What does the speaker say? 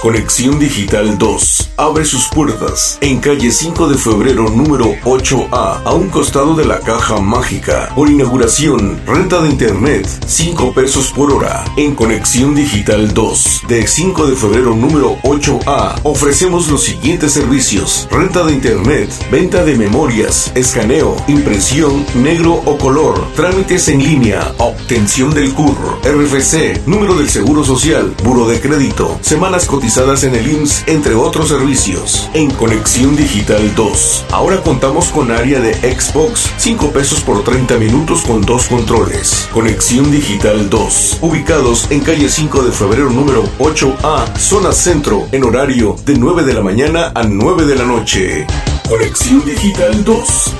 Conexión Digital 2 abre sus puertas en calle 5 de febrero número 8A, a un costado de la caja mágica. Por inauguración, renta de internet, 5 pesos por hora. En Conexión Digital 2, de 5 de febrero número 8A, ofrecemos los siguientes servicios. Renta de internet, venta de memorias, escaneo, impresión, negro o color, trámites en línea, obtención del CUR, RFC, número del Seguro Social, buro de crédito, semanas cotizadas en el IMSS, entre otros servicios. En Conexión Digital 2, ahora contamos con área de Xbox, 5 pesos por 30 minutos con dos controles. Conexión Digital 2, ubicados en calle 5 de febrero número 8A, zona centro, en horario de 9 de la mañana a 9 de la noche. Conexión Digital 2